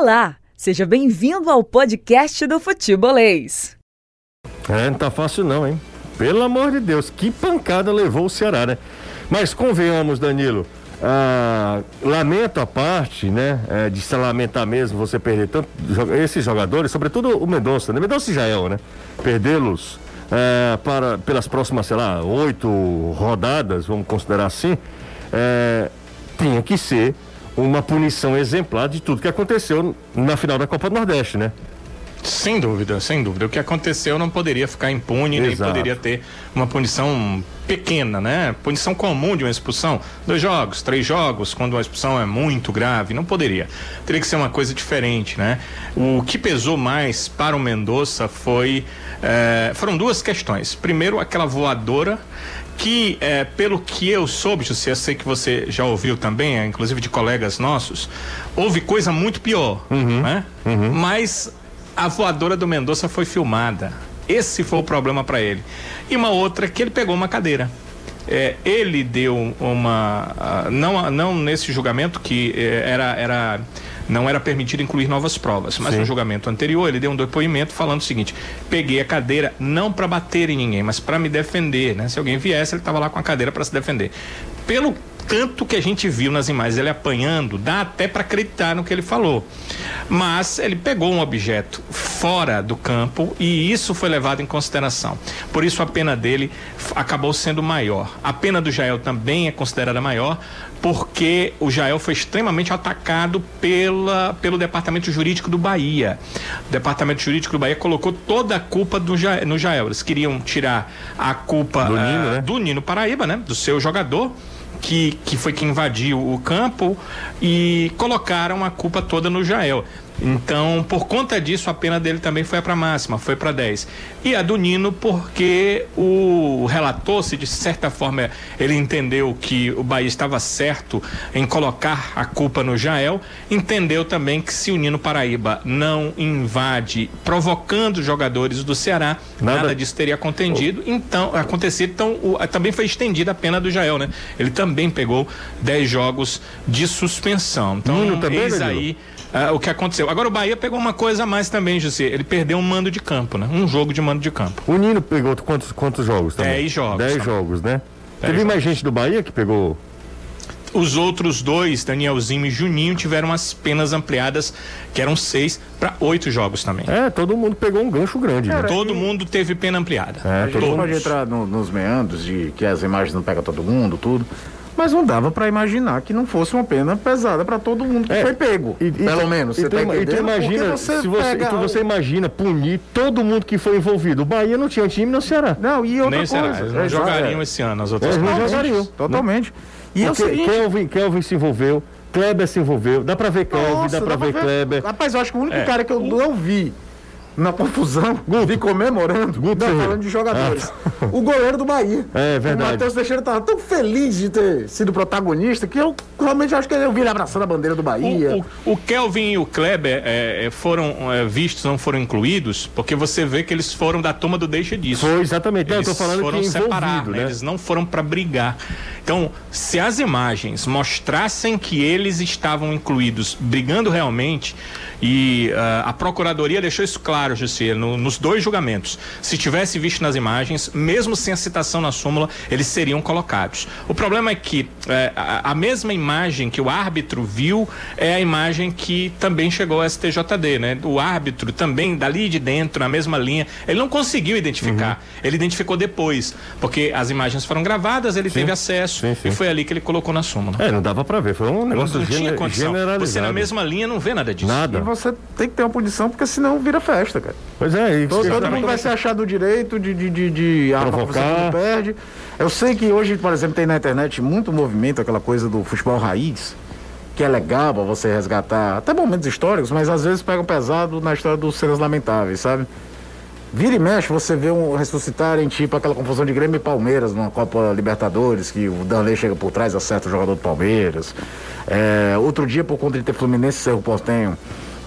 Olá, seja bem-vindo ao podcast do Futebolês. É, não tá fácil não, hein? Pelo amor de Deus, que pancada levou o Ceará, né? Mas convenhamos, Danilo, ah, lamento a parte, né? É, de se lamentar mesmo você perder tanto esses jogadores, sobretudo o Mendonça, né? Mendonça e Jael, né? Perdê-los é, para pelas próximas, sei lá, oito rodadas, vamos considerar assim, é, tinha que ser uma punição exemplar de tudo que aconteceu na final da Copa do Nordeste, né? Sem dúvida, sem dúvida. O que aconteceu não poderia ficar impune, Exato. nem poderia ter uma punição pequena, né? Punição comum de uma expulsão. Dois jogos, três jogos, quando uma expulsão é muito grave, não poderia. Teria que ser uma coisa diferente, né? O que pesou mais para o Mendonça foi. Eh, foram duas questões. Primeiro, aquela voadora que, é, pelo que eu soube, José, eu sei que você já ouviu também, é, inclusive de colegas nossos, houve coisa muito pior, uhum, né? Uhum. Mas a voadora do Mendonça foi filmada. Esse foi o problema para ele. E uma outra que ele pegou uma cadeira. É, ele deu uma. Uh, não, não nesse julgamento que é, era, era não era permitido incluir novas provas. Mas Sim. no julgamento anterior, ele deu um depoimento falando o seguinte: peguei a cadeira não para bater em ninguém, mas para me defender, né? Se alguém viesse, ele estava lá com a cadeira para se defender. Pelo tanto que a gente viu nas imagens ele apanhando, dá até para acreditar no que ele falou. Mas ele pegou um objeto fora do campo e isso foi levado em consideração. Por isso a pena dele acabou sendo maior. A pena do Jael também é considerada maior, porque o Jael foi extremamente atacado pela, pelo Departamento Jurídico do Bahia. O Departamento Jurídico do Bahia colocou toda a culpa do no Jael. Eles queriam tirar a culpa do, uh, Nino, né? do Nino Paraíba, né? Do seu jogador que, que foi que invadiu o campo e colocaram a culpa toda no Jael. Então, por conta disso, a pena dele também foi para máxima, foi para 10. E a do Nino, porque o relator, se de certa forma ele entendeu que o Bahia estava certo em colocar a culpa no Jael, entendeu também que se o Nino Paraíba não invade, provocando os jogadores do Ceará, nada, nada disso teria acontecido. Então, acontecido, então o, também foi estendida a pena do Jael, né? Ele também pegou 10 jogos de suspensão. Então, Nino também, eis aí ah, o que aconteceu. Agora o Bahia pegou uma coisa a mais também, José. Ele perdeu um mando de campo, né? Um jogo de mando de campo. O Nino pegou quantos, quantos jogos também? Dez jogos. Dez também. jogos, né? Dez Teve jogos. mais gente do Bahia que pegou os outros dois, Danielzinho e Juninho, tiveram as penas ampliadas, que eram seis, para oito jogos também. É, todo mundo pegou um gancho grande. Né? Todo e... mundo teve pena ampliada. É, a gente todos. pode entrar no, nos meandros de que as imagens não pegam todo mundo, tudo mas não dava para imaginar que não fosse uma pena pesada para todo mundo que é, foi pego. E, pelo e, menos. Você tá e tu imagina, você se você, tu, você imagina punir todo mundo que foi envolvido. O Bahia não tinha time no Ceará. Não, e outra Nem coisa. Será. Eles não é, jogariam é. esse ano as outras Eles não jogariam. Totalmente. E é o seguinte... Kelvin, Kelvin se envolveu, Kleber se envolveu. Dá para ver Kelvin, dá para ver, ver Kleber. Rapaz, eu acho que o único é. cara que eu não vi na confusão, Guto. vi comemorando, Guto não, falando de jogadores. Ah. O goleiro do Bahia. É verdade. O Matheus Teixeira estava tão feliz de ter sido protagonista que eu realmente acho que eu vi ele abraçando a bandeira do Bahia. O, o, o Kelvin e o Kleber é, é foram é, vistos, não foram incluídos, porque você vê que eles foram da turma do deixa disso. Foi exatamente, eles eu tô falando foram que separar, né? né? Eles não foram para brigar. Então, se as imagens mostrassem que eles estavam incluídos brigando realmente, e uh, a Procuradoria deixou isso claro, José, no, nos dois julgamentos. Se tivesse visto nas imagens, mesmo sem a citação na súmula, eles seriam colocados. O problema é que uh, a, a, mesma imagem que o árbitro viu é a imagem que também chegou ao STJD, né? O árbitro também, dali de dentro, na mesma linha, ele não conseguiu identificar. Uhum. Ele identificou depois, porque as imagens foram gravadas, ele sim, teve acesso sim, sim. e foi ali que ele colocou na súmula. É, não dava para ver, foi um negócio não, não gener, generalizado. Você na mesma linha não vê nada disso. Nada você tem que ter uma punição, porque senão vira festa, cara. Pois é, todo, todo mundo vai se achar do direito de, de, de, de provocar. perde. Eu sei que hoje, por exemplo, tem na internet muito movimento, aquela coisa do futebol raiz, que é legal pra você resgatar até momentos históricos, mas às vezes pegam pesado na história dos cenas lamentáveis, sabe? Vira e mexe, você vê um ressuscitarem tipo aquela confusão de Grêmio e Palmeiras numa Copa Libertadores, que o Danley chega por trás, acerta o jogador do Palmeiras. É, outro dia, por conta de ter Fluminense e Cerro Portenho,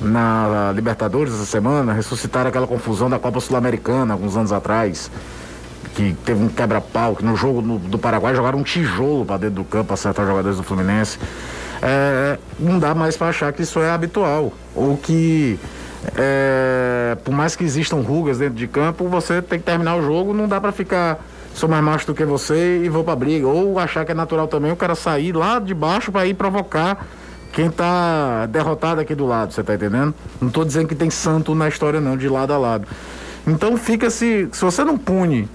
na Libertadores essa semana, ressuscitaram aquela confusão da Copa Sul-Americana alguns anos atrás, que teve um quebra-pau, que no jogo no, do Paraguai jogaram um tijolo para dentro do campo para acertar jogadores do Fluminense. é, não dá mais para achar que isso é habitual. Ou que, é, por mais que existam rugas dentro de campo, você tem que terminar o jogo, não dá para ficar sou mais macho do que você e vou pra briga. Ou achar que é natural também o cara sair lá de baixo para ir provocar quem tá derrotado aqui do lado, você tá entendendo? Não tô dizendo que tem santo na história não, de lado a lado. Então fica se se você não pune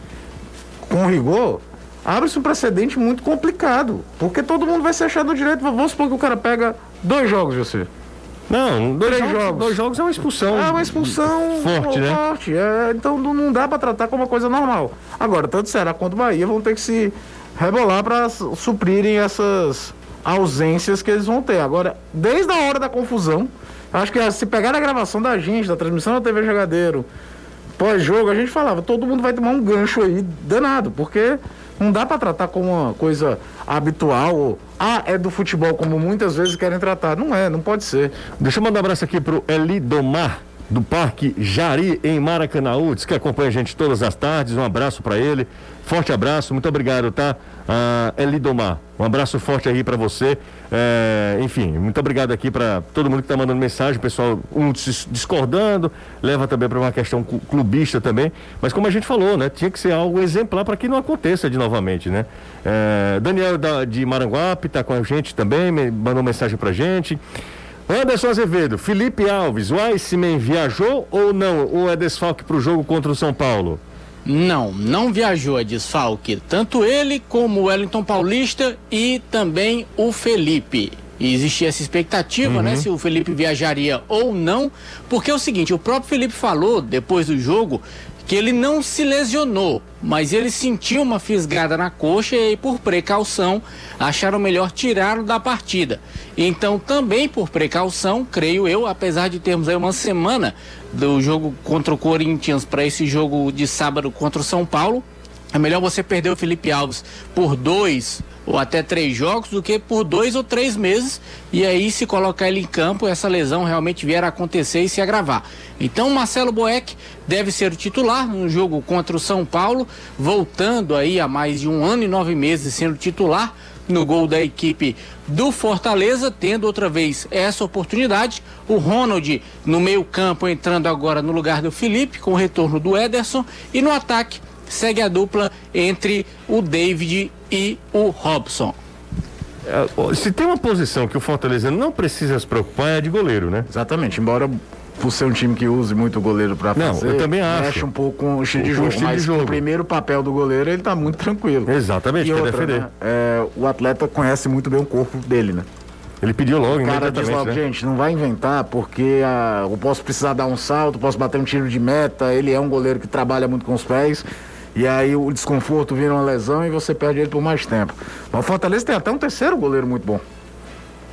com rigor, abre-se um precedente muito complicado, porque todo mundo vai se achar no direito. Vamos supor que o cara pega dois jogos, você. Não, dois jogos, jogos. dois jogos é uma expulsão. É uma expulsão forte, né? forte. É, então não não dá para tratar como uma coisa normal. Agora, tanto Ceará quanto Bahia vão ter que se rebolar para suprirem essas ausências que eles vão ter. Agora, desde a hora da confusão, acho que se pegar a gravação da gente, da transmissão da TV Jogadeiro, pós-jogo, a gente falava, todo mundo vai tomar um gancho aí danado, porque não dá para tratar como uma coisa habitual, ou, ah, é do futebol, como muitas vezes querem tratar. Não é, não pode ser. Deixa eu mandar um abraço aqui pro Elidomar, do Parque Jari, em Maracanãú, diz que acompanha a gente todas as tardes. Um abraço para ele. Forte abraço, muito obrigado, tá? Ah, Elidomar, um abraço forte aí para você. É, enfim, muito obrigado aqui para todo mundo que tá mandando mensagem, pessoal, um dis- discordando, leva também para uma questão clubista também. Mas como a gente falou, né? Tinha que ser algo exemplar para que não aconteça de novamente, né? É, Daniel da- de Maranguape tá com a gente também, mandou mensagem pra gente. Anderson Azevedo, Felipe Alves, o Iceman viajou ou não? Ou é desfalque para o jogo contra o São Paulo? Não, não viajou a desfalque. Tanto ele como o Wellington Paulista e também o Felipe. E existia essa expectativa, né? Se o Felipe viajaria ou não. Porque é o seguinte, o próprio Felipe falou depois do jogo que ele não se lesionou, mas ele sentiu uma fisgada na coxa e por precaução, acharam melhor tirá-lo da partida. Então, também por precaução, creio eu, apesar de termos aí uma semana do jogo contra o Corinthians para esse jogo de sábado contra o São Paulo, é melhor você perder o Felipe Alves por dois ou até três jogos do que por dois ou três meses e aí se colocar ele em campo essa lesão realmente vier a acontecer e se agravar. Então Marcelo Boeck deve ser titular no jogo contra o São Paulo, voltando aí há mais de um ano e nove meses sendo titular no gol da equipe do Fortaleza, tendo outra vez essa oportunidade. O Ronald no meio-campo entrando agora no lugar do Felipe, com o retorno do Ederson, e no ataque segue a dupla entre o David e o Robson. É, Se tem uma posição que o Fortaleza não precisa se preocupar é a de goleiro, né? Exatamente, embora por ser um time que use muito o goleiro para Não, fazer, eu também acho. mexe um pouco com o estilo de jogo, estilo de mas jogo. o primeiro papel do goleiro ele tá muito tranquilo. Exatamente, e quer outra, defender. né, é, o atleta conhece muito bem o corpo dele, né? Ele pediu logo, O cara diz logo, né? gente, não vai inventar porque ah, eu posso precisar dar um salto, posso bater um tiro de meta, ele é um goleiro que trabalha muito com os pés. E aí o desconforto vira uma lesão e você perde ele por mais tempo. Mas o Fortaleza tem até um terceiro goleiro muito bom.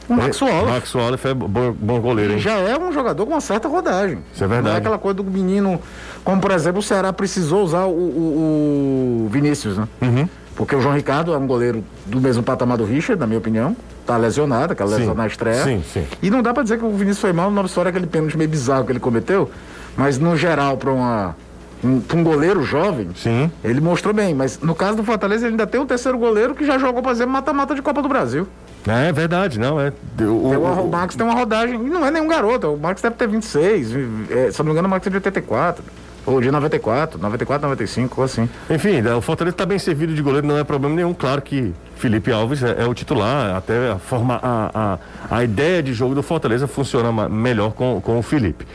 O Max Wallace. Max Wallace é bom, bom goleiro, Ele hein? já é um jogador com uma certa rodagem. Isso é verdade. Não é aquela coisa do menino, como por exemplo o Ceará precisou usar o, o- o Vinícius, né? Uhum. Porque o João Ricardo é um goleiro do mesmo patamar do Richard, na minha opinião. Tá lesionado, aquela Sim. lesão na estreia. Sim, sim. E não dá pra dizer que o Vinícius foi mal numa história aquele pênalti meio bizarro que ele cometeu. Mas no geral, pra, uma, um, um goleiro jovem, Sim. ele mostrou bem. Mas no caso do Fortaleza, ele ainda tem um terceiro goleiro que já jogou, por exemplo, mata-mata de Copa do Brasil. É verdade, não, é. O, o- o Max tem uma rodagem, e não é nenhum garoto, o Max deve ter 26, é, se não me engano o Max é de 84, ou de 94, 94, 95, ou assim. Enfim, né, o Fortaleza está bem servido de goleiro, não é problema nenhum. Claro que Felipe Alves é, é o titular, até a, forma, a, a, a ideia de jogo do Fortaleza funciona melhor com, com o Felipe.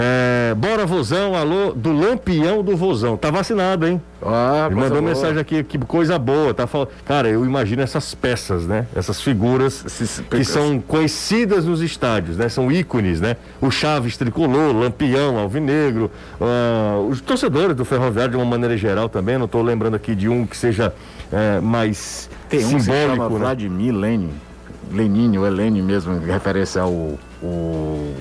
É, bora, Vozão, alô, do Lampião do Vozão. Tá vacinado, hein? Ah, Ele coisa mandou boa. mensagem aqui, que coisa boa. Tá falando. Cara, eu imagino essas peças, né? Essas figuras Esses- que são conhecidas nos estádios, né? São ícones, né? O Chaves tricolor, Lampião, Alvinegro, ah, os torcedores do Ferroviário de uma maneira geral também. Não estou lembrando aqui de um que seja eh, mais Tem um que se chama simbólico, né? Vladimir Lenin, Lenin, ou é mesmo, em referência ao... o-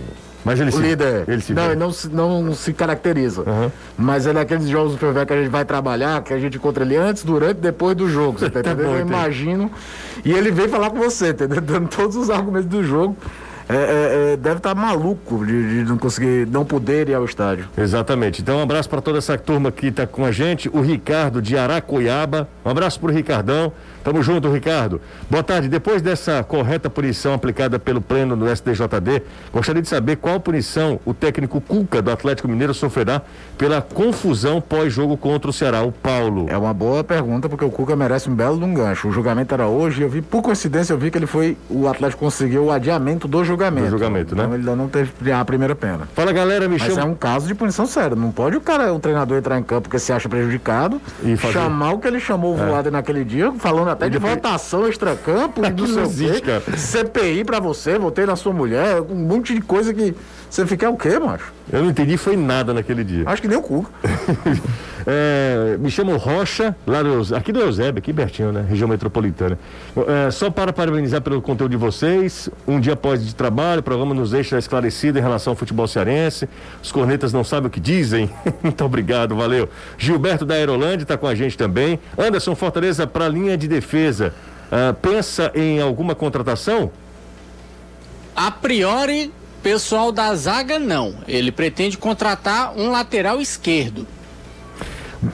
Mas ele O se, líder, ele se não, vê. ele não se, não se caracteriza. Aham. Mas ele é aqueles jogos do Ferroviário que a gente vai trabalhar, que a gente encontra ele antes, durante e depois do jogo. Você tá Tá entendendo? bom, Eu entendi. imagino. E ele vem falar com você, entendeu? Dando todos os argumentos do jogo. é, é, é, deve estar tá maluco de, de, não conseguir, não poder ir ao estádio. Exatamente. Então, um abraço para toda essa turma que está com a gente. O Ricardo de Aracoiaba. Um abraço para o Ricardão. Tamo junto, Ricardo. Boa tarde. Depois dessa correta punição aplicada pelo pleno do STJD, gostaria de saber qual punição o técnico Cuca do Atlético Mineiro sofrerá pela confusão pós-jogo contra o Ceará, o Paulo. É uma boa pergunta, porque o Cuca merece um belo de um gancho. O julgamento era hoje e eu vi, por coincidência, eu vi que ele foi, o Atlético conseguiu o adiamento do julgamento. Do julgamento, né? Então ele ainda não teve a primeira pena. Fala, galera, me Mas chama... é um caso de punição séria. Não pode o cara, o treinador entrar em campo porque se acha prejudicado e fazer... chamar o que ele chamou o é. naquele dia, falando até de votação extracampo e do seu existe, cara. CPI pra você, votei na sua mulher, um monte de coisa que você fica o quê, macho? Eu não entendi, foi nada naquele dia. Acho que nem o cu. é, me chamo Rocha, lá do, aqui do Eusébio, aqui pertinho, né? Região metropolitana. É, só para parabenizar pelo conteúdo de vocês. Um dia após de trabalho, o programa nos deixa esclarecido em relação ao futebol cearense. Os cornetas não sabem o que dizem. Muito obrigado, valeu. Gilberto da Aerolândia está com a gente também. Anderson Fortaleza para a linha de defesa. Uh, pensa em alguma contratação? A priori, pessoal da zaga não. Ele pretende contratar um lateral esquerdo.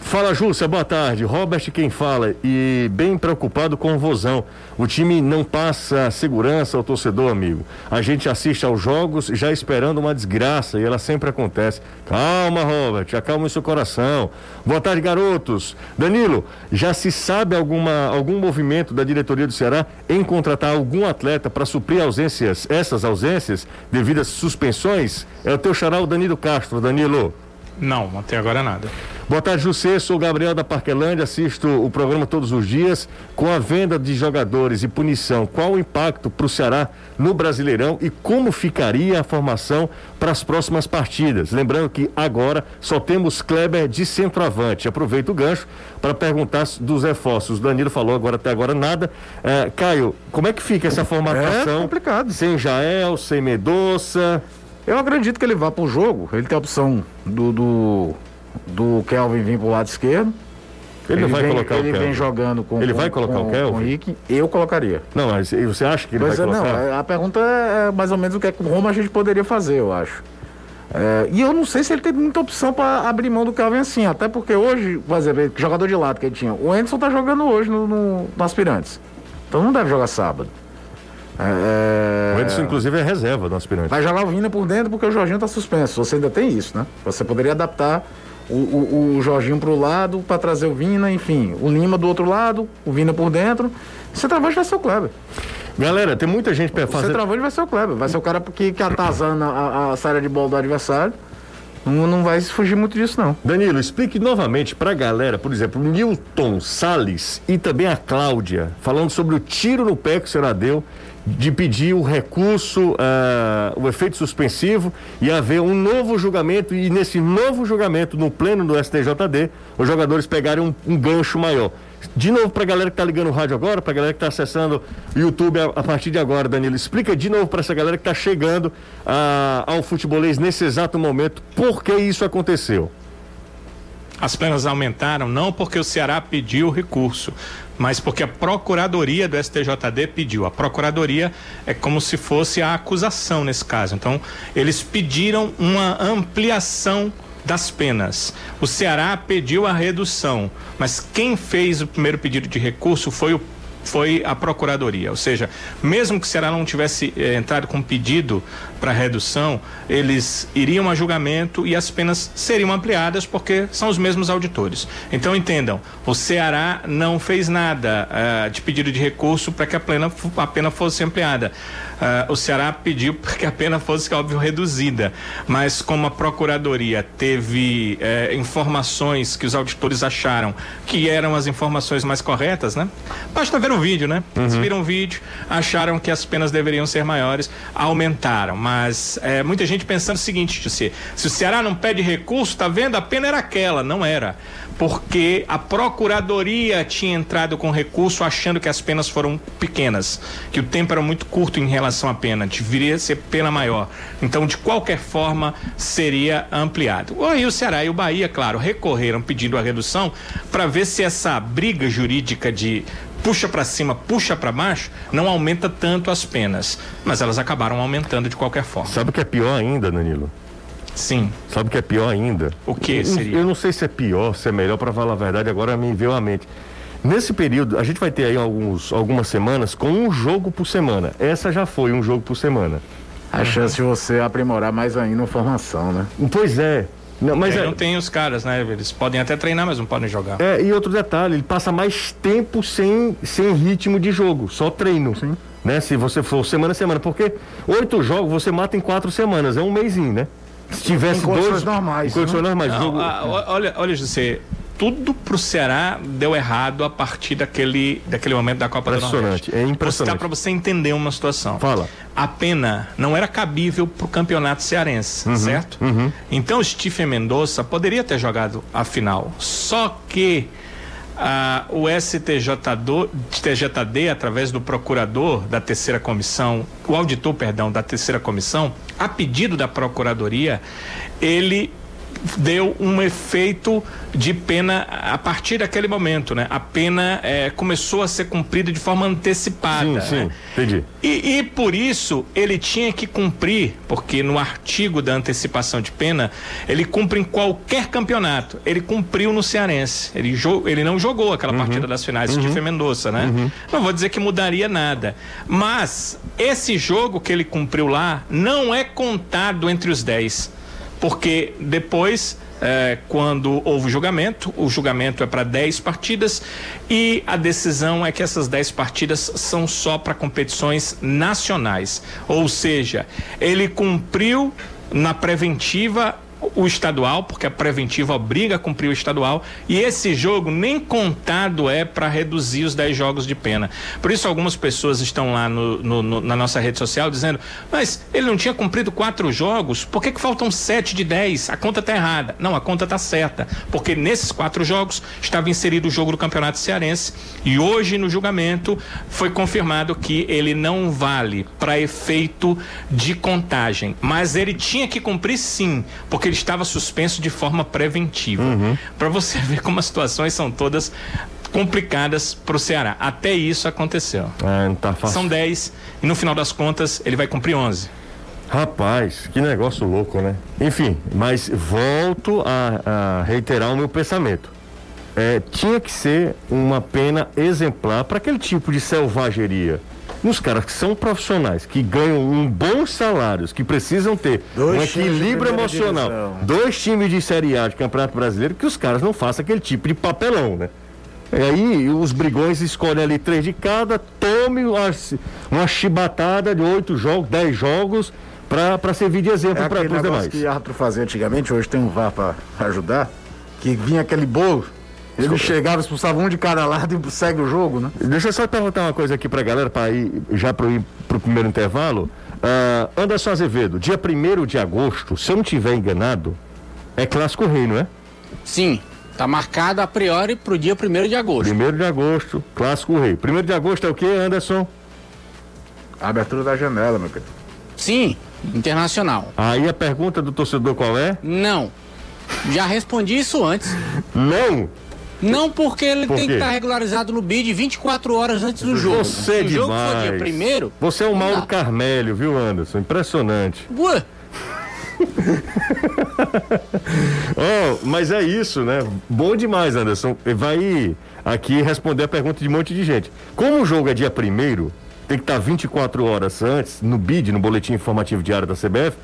Fala, Júcia, boa tarde. Robert quem fala e bem preocupado com o Vozão. O time não passa segurança ao torcedor, amigo. A gente assiste aos jogos já esperando uma desgraça e ela sempre acontece. Calma, Robert, acalma o seu coração. Boa tarde, garotos. Danilo, já se sabe alguma, algum movimento da diretoria do Ceará em contratar algum atleta para suprir ausências, essas ausências devido às suspensões? É o teu xará, o Danilo Castro. Danilo. Não, até agora nada. Boa tarde, José. Sou Gabriel da Parquelândia, assisto o programa todos os dias. Com a venda de jogadores e punição, qual o impacto para o Ceará no Brasileirão e como ficaria a formação para as próximas partidas? Lembrando que agora só temos Kleber de centroavante. Aproveito o gancho para perguntar dos reforços. O Danilo falou agora até agora nada. É, Caio, como é que fica essa formatação? É complicado. Sem Jael, sem Medoça. Eu acredito que ele vá para o jogo. Ele tem a opção do, do, do Kelvin vir para o lado esquerdo. Ele, ele vai vem, colocar ele o Kelvin. vem jogando com Ele vai colocar com, o Kelvin? Com o Rick, eu colocaria. Não, mas você acha que ele pois vai é, colocar? Não, a pergunta é mais ou menos o que é que o Roma a gente poderia fazer, eu acho. É, e eu não sei se ele tem muita opção para abrir mão do Kelvin assim, até porque hoje, por exemplo, jogador de lado que ele tinha, o Anderson tá jogando hoje no, no, no Aspirantes. Então não deve jogar sábado. É... O Edson, inclusive, é reserva do aspirante. Vai jogar o Vina por dentro porque o Jorginho está suspenso. Você ainda tem isso, né? Você poderia adaptar o, o, o Jorginho para o lado para trazer o Vina, enfim. O Lima do outro lado, o Vina por dentro. O centroavante vai ser o Kleber. Galera, tem muita gente para fazer. O centroavante vai ser o Kleber. Vai ser o cara que, que atazana a, a saída de bola do adversário. Não, não vai fugir muito disso, não. Danilo, explique novamente para a galera, por exemplo, o Newton Salles e também a Cláudia, falando sobre o tiro no pé que o senhor deu de pedir o recurso, uh, o efeito suspensivo e haver um novo julgamento e nesse novo julgamento no pleno do STJD, os jogadores pegarem um, um gancho maior. De novo para a galera que está ligando o rádio agora, para a galera que está acessando o YouTube a, a, partir de agora, Danilo, explica de novo para essa galera que está chegando uh, ao futebolês nesse exato momento por que isso aconteceu. As penas aumentaram não porque o Ceará pediu o recurso, mas porque a Procuradoria do STJD pediu. A Procuradoria é como se fosse a acusação nesse caso. Então, eles pediram uma ampliação das penas. O Ceará pediu a redução, mas quem fez o primeiro pedido de recurso foi o foi a Procuradoria. Ou seja, mesmo que o Ceará não tivesse eh, entrado com pedido para redução, eles iriam a julgamento e as penas seriam ampliadas porque são os mesmos auditores. Então entendam, o Ceará não fez nada uh, de pedido de recurso para que a, plena, a pena fosse ampliada. Uh, o Ceará pediu para que a pena fosse, óbvio, reduzida. Mas como a Procuradoria teve uh, informações que os auditores acharam que eram as informações mais corretas, né? Basta ver o vídeo, né? Uhum. Eles viram o vídeo, acharam que as penas deveriam ser maiores, aumentaram. Mas é, muita gente pensando o seguinte, se, se o Ceará não pede recurso, tá vendo? A pena era aquela, não era porque a procuradoria tinha entrado com recurso achando que as penas foram pequenas, que o tempo era muito curto em relação à pena, deveria ser pena maior. Então, de qualquer forma, seria ampliado. E o Ceará e o Bahia, claro, recorreram pedindo a redução para ver se essa briga jurídica de puxa para cima, puxa para baixo, não aumenta tanto as penas. Mas elas acabaram aumentando de qualquer forma. Sabe o que é pior ainda, Danilo? Sim. Sabe o que é pior ainda? O que seria? Eu não sei se é pior, se é melhor, para falar a verdade, agora me veio à mente. Nesse período, a gente vai ter aí alguns, algumas semanas com um jogo por semana. Essa já foi um jogo por semana. A chance de você aprimorar mais ainda a formação, né? Pois é. Não, mas é, não tem os caras, né? Eles podem até treinar, mas não podem jogar. É, e outro detalhe, ele passa mais tempo sem, sem ritmo de jogo, só treino. Sim. Né? Se você for semana a semana, porque oito jogos você mata em quatro semanas, é um mêsinho, né? Se tivesse em dois. normais. Em condições né? normais. Não, jogo... a, olha, olha, José, tudo pro Ceará deu errado a partir daquele, daquele momento da Copa do Nordeste. É impressionante. Para você entender uma situação. Fala. A pena não era cabível pro campeonato cearense, uhum, certo? Uhum. Então o Stephen Mendonça poderia ter jogado a final. Só que ah, o STJD, através do procurador da terceira comissão, o auditor, perdão, da terceira comissão, a pedido da procuradoria, ele deu um efeito de pena a partir daquele momento, né? A pena é, começou a ser cumprida de forma antecipada. Sim, sim, né? entendi. E, e, por isso ele tinha que cumprir, porque no artigo da antecipação de pena ele cumpre em qualquer campeonato. Ele cumpriu no Cearense. Ele, ele não jogou aquela uhum. partida das finais, uhum. Stephen Mendonça, né? Uhum. Não vou dizer que mudaria nada, mas esse jogo que ele cumpriu lá não é contado entre os 10 porque depois é, quando houve julgamento, o julgamento é para 10 partidas e a decisão é que essas 10 partidas são só para competições nacionais. Ou seja, ele cumpriu na preventiva o estadual, porque a preventiva obriga a cumprir o estadual, e esse jogo nem contado é para reduzir os 10 jogos de pena. Por isso, algumas pessoas estão lá no, no, no, na nossa rede social dizendo: mas ele não tinha cumprido quatro jogos, por que, que faltam sete de 10? A conta está errada. Não, a conta está certa, porque nesses quatro jogos estava inserido o jogo do Campeonato Cearense, e hoje no julgamento foi confirmado que ele não vale para efeito de contagem, mas ele tinha que cumprir sim, porque ele estava suspenso de forma preventiva. Uhum. Para você ver como as situações são todas complicadas para o Ceará. Até isso aconteceu. É, não tá fácil. São 10 e no final das contas ele vai cumprir 11. Rapaz, que negócio louco, né? Enfim, mas volto a, a reiterar o meu pensamento. É, tinha que ser uma pena exemplar para aquele tipo de selvageria nos caras que são profissionais, que ganham um bons salários, que precisam ter dois um equilíbrio emocional, dois times de Série A de Campeonato Brasileiro, que os caras não façam aquele tipo de papelão, né? E aí os brigões escolhem ali três de cada, tome uma, uma chibatada de oito jogos, dez jogos, para servir de exemplo é para os demais. que árbitro fazia antigamente, hoje tem um VAR para ajudar, que vinha aquele bolo ele chegava, expulsava um de cada lado e segue o jogo, né? Deixa eu só perguntar uma coisa aqui pra galera, para ir já para ir pro primeiro intervalo. Uh, Anderson Azevedo, dia 1 de agosto, se eu não tiver enganado, é Clássico Rei, não é? Sim, tá marcado a priori pro dia 1 de agosto. 1 de agosto, Clássico Rei. 1 de agosto é o que, Anderson? A abertura da janela, meu querido. Sim, internacional. Aí a pergunta do torcedor qual é? Não. Já respondi isso antes. Não? Não porque ele Por tem que estar tá regularizado no BID 24 horas antes do jogo. Você é Se o jogo for dia primeiro. Você é o Mauro Carmelho, viu, Anderson? Impressionante. Ué. oh, mas é isso, né? Bom demais, Anderson. Vai aqui responder a pergunta de um monte de gente. Como o jogo é dia primeiro, tem que estar 24 horas antes, no BID, no Boletim Informativo Diário da CBF,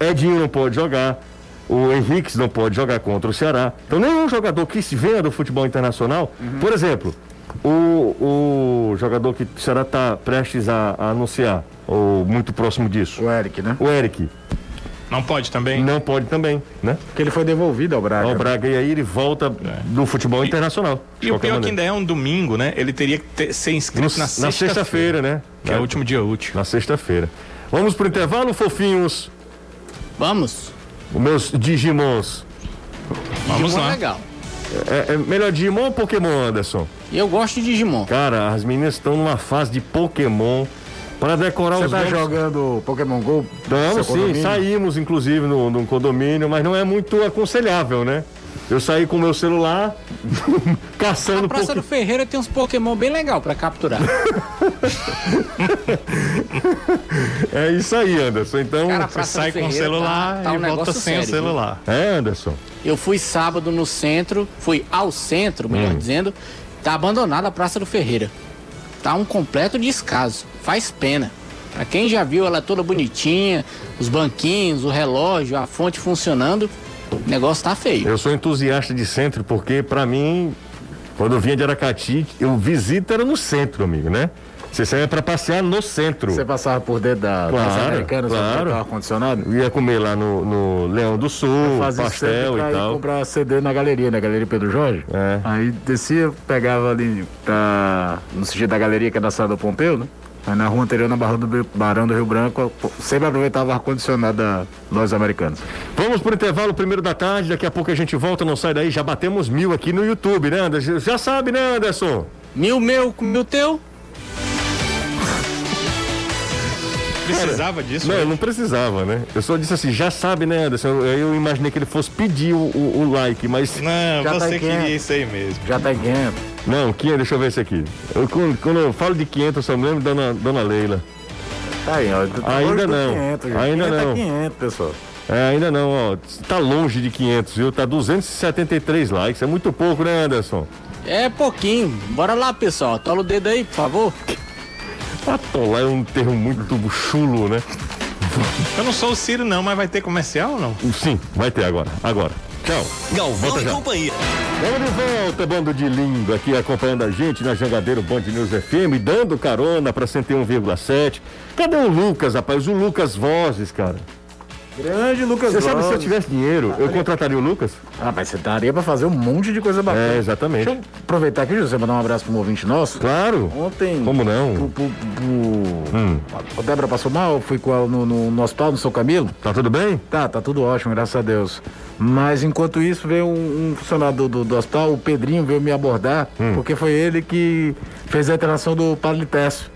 Edinho não pode jogar, o Henrique não pode jogar contra o Ceará. Então, nenhum jogador que se venha do futebol internacional, uhum. por exemplo, o, o jogador que o Ceará está prestes a, a, anunciar, ou muito próximo disso. O Eric, né? O Eric. Não pode também? Não pode também, né? Porque ele foi devolvido ao Braga. Ao Braga, e aí ele volta é. do futebol e, internacional. E o pior é que ainda é um domingo, né? Ele teria que ter, ser inscrito no, na sexta-feira. Na sexta-feira, né? Que é o último dia útil. Na sexta-feira. Vamos pro intervalo, fofinhos? Vamos. Os meus Digimons. Vamos Digimon lá. É legal. É, é, melhor Digimon ou Pokémon, Anderson? Eu gosto de Digimon. Cara, as meninas estão numa fase de Pokémon para decorar Você os tá nomes. jogando Pokémon GO? Não, sim, condomínio? saímos inclusive no, no condomínio, mas não é muito aconselhável, né? Eu saí com o meu celular, caçando. A Praça do Ferreira tem uns Pokémon bem legal para capturar. é isso aí, Anderson. Então, Cara, você sai com o celular tá, tá um e volta sem sério, o celular. Viu? É, Anderson. Eu fui sábado no centro, fui ao centro, melhor hum. dizendo, tá abandonada a Praça do Ferreira. Tá um completo descaso. Faz pena. Pra quem já viu ela toda bonitinha, os banquinhos, o relógio, a fonte funcionando, o negócio tá feio. Eu sou entusiasta de centro porque, para mim, quando eu vinha de Aracati, eu visito era no centro, amigo, né? Você saía para passear no centro. Você passava por dentro da claro, americana, claro. ar-condicionado? Ia comer lá no, no Leão do Sul, pastel e tal. comprar CD na galeria, na Galeria Pedro Jorge. É. Aí descia, pegava ali pra, no sentido da galeria, que é da sala do Pompeu, né? Aí na rua anterior, na Barão do, Barão do Rio Branco, sempre aproveitava o ar-condicionado da Lojas Americanas. Vamos pro intervalo, primeiro da tarde, daqui a pouco a gente volta, não sai daí, já batemos mil aqui no YouTube, né, Anderson? Já sabe, né, Anderson? Mil meu, mil teu? Precisava disso? Não, não precisava, né? Eu só disse assim, já sabe, né, Anderson? Eu, eu imaginei que ele fosse pedir o, o, o like, mas. Não, já você tá queria isso aí mesmo. Já tá 500. Não, 500, deixa eu ver esse aqui. Eu, quando, quando, eu falo de 500, eu só me lembro da dona, dona Leila. Tá aí, ó. Tá ainda não. 500, ainda 500 não. É 500, pessoal. É, ainda não, ó. Tá longe de 500, viu? Tá 273 likes. É muito pouco, né, Anderson? É pouquinho. Bora lá, pessoal. Tola o dedo aí, por favor. Atolar é um termo muito chulo, né? Eu não sou o Ciro, não, mas vai ter comercial ou não? Sim, vai ter agora. Agora. Tchau. Galvão e companhia. Vamos de volta, bando de lindo, aqui acompanhando a gente na Jangadeiro Band News FM, dando carona para 101,7. Cadê o Lucas, rapaz? O Lucas Vozes, cara. Grande Lucas Você sabe se eu tivesse dinheiro, eu contrataria o Lucas? Ah, mas você daria pra fazer um monte de coisa bacana. É, exatamente. Deixa eu aproveitar aqui, José, mandar um abraço pro um ouvinte nosso. Claro. Ontem. Como não? Pro, pro, pro... Hum. A Débora passou mal, fui com ela no, no, no hospital, no São Camilo. Tá tudo bem? Tá, tá tudo ótimo, graças a Deus. Mas enquanto isso, veio um, um funcionário do, do, do, hospital, o Pedrinho, veio me abordar, hum. porque foi ele que fez a interação do Palitesso.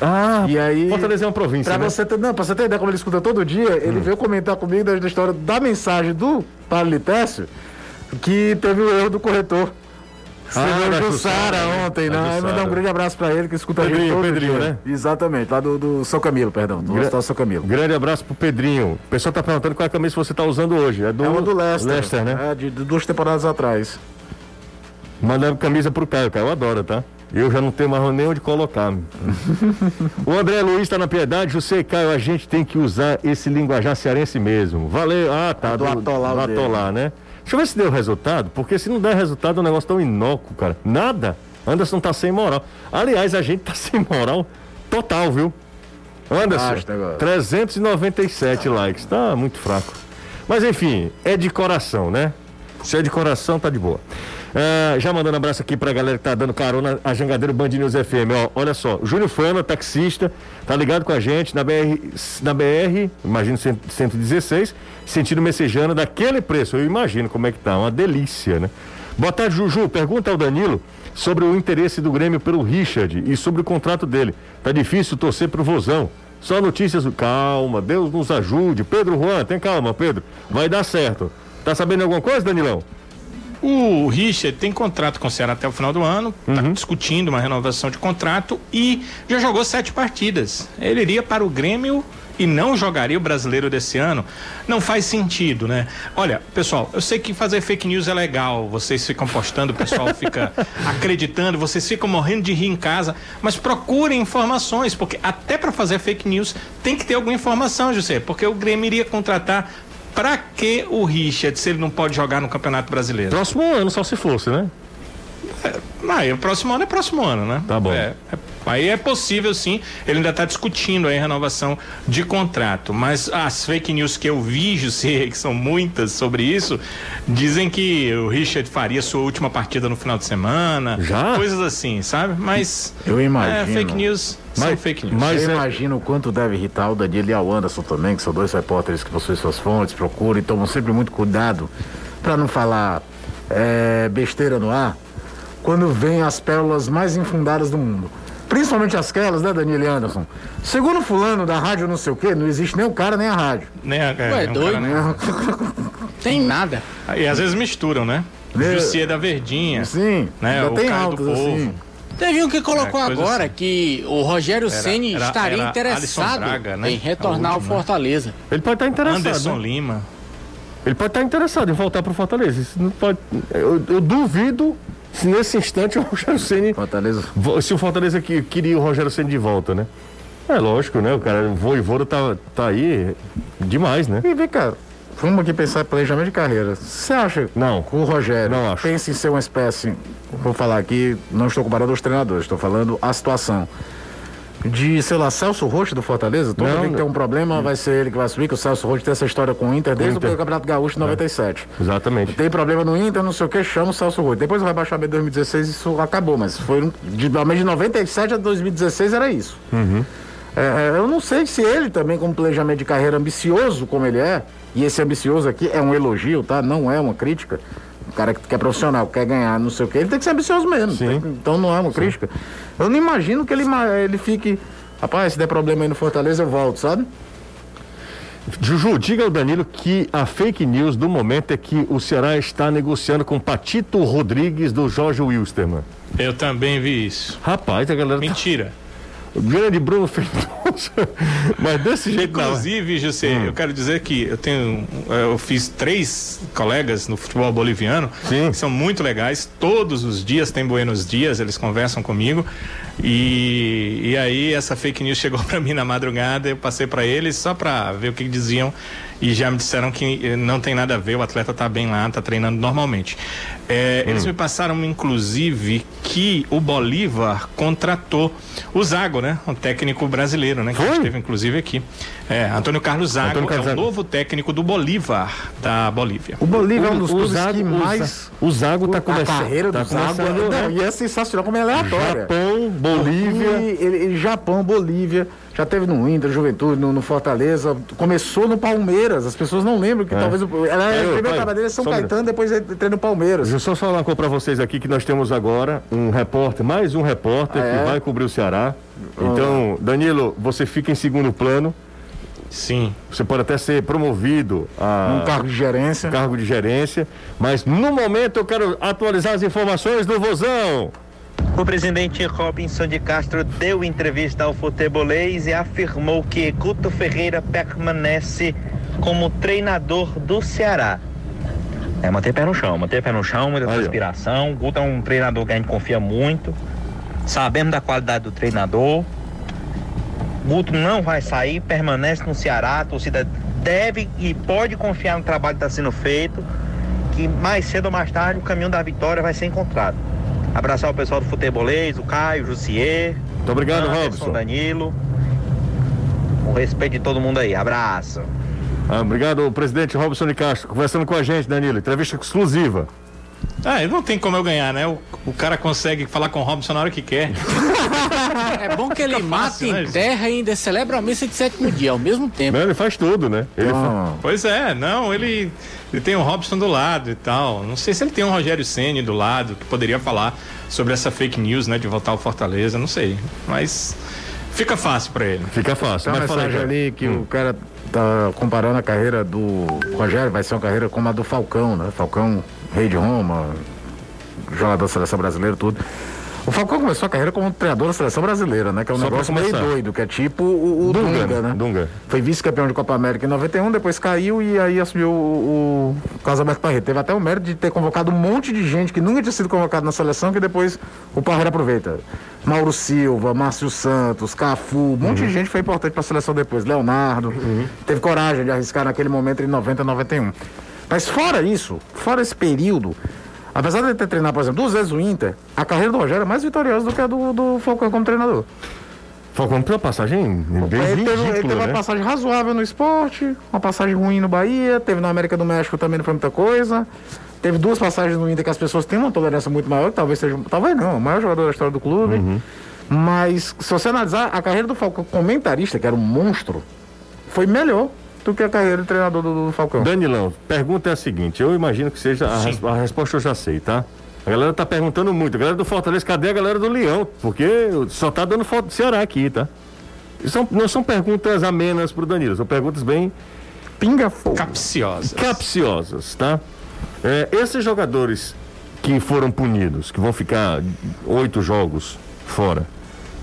Ah, e aí, Fortaleza é uma província, pra né? Você ter, não, pra você ter ideia como ele escuta todo dia, ele hum. veio comentar comigo da, da história da mensagem do Paulo Litécio, que teve o erro do corretor. Ah, o Jussara ontem, né? Mandar um grande abraço pra ele que escuta Pedrinho, a gente todo Pedrinho, dia. né? Exatamente, lá do, do São Camilo, perdão, do Gra São Camilo. Grande abraço pro Pedrinho. O pessoal tá perguntando qual é a camisa que você tá usando hoje. É do, é uma do Leicester. Leicester né? É, de, de duas temporadas atrás. Mandando camisa pro Caio, Caio adora, tá? Eu já não tenho mais nem onde colocar. o André Luiz está na piedade. Você, Caio, a gente tem que usar esse linguajar cearense mesmo. Valeu. Ah, tá. Do, do atolar, do atolar né? Deixa eu ver se deu resultado, porque se não der resultado, o negócio tão inócuo, cara. Nada. Anderson tá sem moral. Aliás, a gente tá sem moral total, viu? Anderson, 397 likes. Tá muito fraco. Mas enfim, é de coração, né? Se é de coração, tá de boa. É, já mandando um abraço aqui pra galera que tá dando carona a Jangadeiro Band News FM. Ó, olha só, Júnior Fana, taxista, tá ligado com a gente na BR, na BR, imagino 116, sentido messejana daquele preço. Eu imagino como é que tá, uma delícia, né? Boa tarde, Juju. Pergunta ao Danilo sobre o interesse do Grêmio pelo Richard e sobre o contrato dele. Tá difícil torcer pro Vozão. Só notícias. Calma, Deus nos ajude. Pedro Juan, tem calma, Pedro. Vai dar certo. Tá sabendo alguma coisa, Danilão? O Richard tem contrato com o Ceará até o final do ano, está uhum. discutindo uma renovação de contrato e já jogou sete partidas. Ele iria para o Grêmio e não jogaria o brasileiro desse ano, não faz sentido, né? Olha, pessoal, eu sei que fazer fake news é legal, vocês ficam postando, o pessoal fica acreditando, vocês ficam morrendo de rir em casa, mas procurem informações, porque até para fazer fake news tem que ter alguma informação, José, porque o Grêmio iria contratar Pra que o Richard se ele não pode jogar no Campeonato Brasileiro? Próximo ano, só se fosse, né? É, aí, o próximo ano é próximo ano, né? Tá bom. É, é, aí é possível sim, ele ainda está discutindo aí a renovação de contrato. Mas as fake news que eu vi, José, que são muitas sobre isso, dizem que o Richard faria sua última partida no final de semana. Já? Coisas assim, sabe? Mas. Eu imagino. É, fake news. Mas, são fake news. Mas eu é... imagino o quanto deve irritar o Danilo e o Anderson também, que são dois repórteres que possuem suas fontes, procuram e tomam sempre muito cuidado para não falar é, besteira no ar quando vem as pérolas mais infundadas do mundo. Principalmente aquelas, né, Danilo e Anderson? Segundo fulano da rádio não sei o quê, não existe nem o cara nem a rádio. Nem a, é, Ué, um doido. cara, né? Tem nada. E às vezes misturam, né? É. Jussier da Verdinha. Sim, Né, ainda o tem Caio do Povo. assim. Teve um que colocou É, agora assim. que o Rogério Ceni era- estaria era interessado Braga, né? em retornar ao. Fortaleza. Ele pode estar interessado. Anderson né? Lima. Ele pode estar interessado em voltar pro Fortaleza. Isso não pode. Eu, eu duvido se nesse instante o Rogério Ceni Fortaleza. se o Fortaleza que, queria o Rogério Ceni de volta, né? É lógico, né? O cara, o Voivoda tá, tá aí demais, né? E vem cá, vamos aqui pensar em planejamento de carreira. Você acha Não. que o Rogério Não acho. pensa em ser uma espécie, vou falar aqui, não estou comparando os treinadores, estou falando a situação. De, sei lá, Celso Rocha do Fortaleza, todo Não, mundo que tem um problema vai ser ele que vai subir, que o Celso Rocha tem essa história com o Inter desde Inter. o Campeonato Gaúcho de 97. Exatamente. Tem problema no Inter, não sei o que, chama o Celso Rocha. Depois do rebaixamento de 2016 isso acabou, mas foi de, de 97 a 2016 era isso. É, é, eu não sei se ele também, como planejamento de carreira ambicioso como ele é, e esse ambicioso aqui é um elogio, tá? Não é uma crítica. O cara que que é profissional, quer ganhar, não sei o que, ele tem que ser ambicioso mesmo. Sim. tem então não é uma crítica. Eu não imagino que ele, ele fique. Rapaz, se der problema aí no Fortaleza, eu volto, sabe? Juju, diga ao Danilo que a fake news do momento é que o Ceará está negociando com Patito Rodrigues do Jorge Wilstermann. Eu também vi isso. Rapaz, a galera tá... O grande Bruno Fernandes. Mas desse jeito não. Inclusive, José, Hum. eu quero dizer que eu tenho. eh, Eu fiz três colegas no futebol boliviano Sim. que são muito legais. Todos os dias tem Buenos Dias, eles conversam comigo. E, e aí essa fake news chegou para mim na madrugada, eu passei para eles só para ver o que diziam e já me disseram que eh, não tem nada a ver, o atleta tá bem lá, tá treinando normalmente. Eh, Hum. Eles me passaram, inclusive, que o Bolívar contratou o Zago, né? Um técnico brasileiro, né? Que Foi? esteve, inclusive, aqui. É, Antônio Carlos Zago Antônio Carlos é o Zago. novo técnico do Bolívar, da Bolívia. O Bolívia é um dos O clubes Zago- que o mais. O Zago tá a começando. carreira tá do Zago não, né? e é sensacional como é aleatória. Japão, Bolívia. E ele, ele- Japão, Bolívia, já teve no Inter, Juventude, no, no Fortaleza, começou no Palmeiras. As pessoas não lembram que É. talvez. o- Ela, É, a primeira trabalho dele é São Caetano, depois entrou no Palmeiras. Deixa eu só falar uma coisa pra vocês aqui que nós temos agora um repórter, mais um repórter Ah, é? que vai cobrir o Ceará. Então, Danilo, você fica em segundo plano. Sim. Você pode até ser promovido a Um cargo de gerência. cargo de gerência, mas no momento eu quero atualizar as informações do Vozão. O presidente Robinson de Castro deu entrevista ao futebolês e afirmou que Guto Ferreira permanece como treinador do Ceará. É manter pé no chão, manter pé no chão, muita transpiração. Guto é um treinador que a gente confia muito. Sabemos da qualidade do treinador. Guto não vai sair, permanece no Ceará. A torcida deve e pode confiar no trabalho que está sendo feito. Que mais cedo ou mais tarde o caminho da vitória vai ser encontrado. Abraçar o pessoal do futebolês, o Caio, o Jussier, Muito obrigado, Anderson, Robson. Danilo. O respeito de todo mundo aí. Abraço. Ah, obrigado, presidente Robson de Castro, conversando com a gente, Danilo. Entrevista exclusiva. Ah, não tem como eu ganhar, né? O, o cara consegue falar com o Robson na hora que quer. É bom que ele Fica mata, fácil, né, enterra e ainda celebra a missa de sétimo dia ao mesmo tempo. Né, Ele faz tudo, né? Ele fa- Ah, Pois é, não, ele, ele tem o Robson do lado e tal. Não sei se ele tem um Rogério Ceni do lado que poderia falar sobre essa fake news, né, de voltar ao Fortaleza, não sei. Mas fica fácil pra ele. Fica fácil. Tem uma fala mensagem ali que Hum. o cara tá comparando a carreira do Rogério, vai ser uma carreira como a do Falcão, né? Falcão, rei de Roma, jogador da seleção brasileira, tudo. O Falcão começou a carreira como treinador da seleção brasileira, né? Que é um Só negócio meio doido, que é tipo o, o Dunga, Dunga, né? Dunga. Foi vice-campeão de Copa América em 91, depois caiu e aí assumiu o, o Carlos Alberto Parreira. Teve até o mérito de ter convocado um monte de gente que nunca tinha sido convocado na seleção, que depois o Parreira aproveita. Mauro Silva, Márcio Santos, Cafu, um monte Uhum. de gente foi importante para a seleção depois. Leonardo, teve coragem de arriscar naquele momento entre 90 e 91. Mas fora isso, fora esse período, apesar de ele ter treinado, por exemplo, duas vezes o Inter, a carreira do Rogério é mais vitoriosa do que a do, do Falcão como treinador. Falcão tem uma passagem bem Ele teve, ele teve uma né? passagem razoável no esporte, uma passagem ruim no Bahia, teve na América do México também não foi muita coisa. Teve duas passagens no Inter que as pessoas têm uma tolerância muito maior, que talvez seja. Talvez não, o maior jogador da história do clube. Uhum. Mas se você analisar, a carreira do Falcão comentarista, que era um monstro, foi melhor do que a carreira do treinador do, do Falcão. Danilão, pergunta é a seguinte: eu imagino que seja. A, a resposta eu já sei, tá? A galera tá perguntando muito. A galera do Fortaleza, cadê a galera do Leão? Porque só tá dando foto do Ceará aqui, tá? São, não são perguntas amenas pro Danilo, são perguntas bem Pinga fogo. Capciosas. capciosas, tá? É, esses jogadores que foram punidos, que vão ficar oito jogos fora,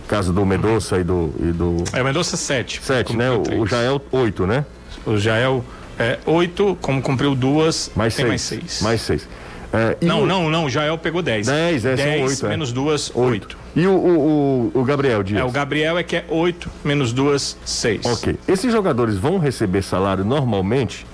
caso do Medoça e do, e do É o Mendonça 7. sete, né? O, o Jael oito, né? O Jael é 8, como cumpriu duas, Mais tem seis. mais 6. Mais seis. É, Não, o- não, não, o Jael pegou 10. Dez, é, são 10 oito, é. menos 2, Oito. 8. E o, o, o, o Gabriel Dias? É, o Gabriel é que é 8 menos 2, 6. Ok. Esses jogadores vão receber salário normalmente?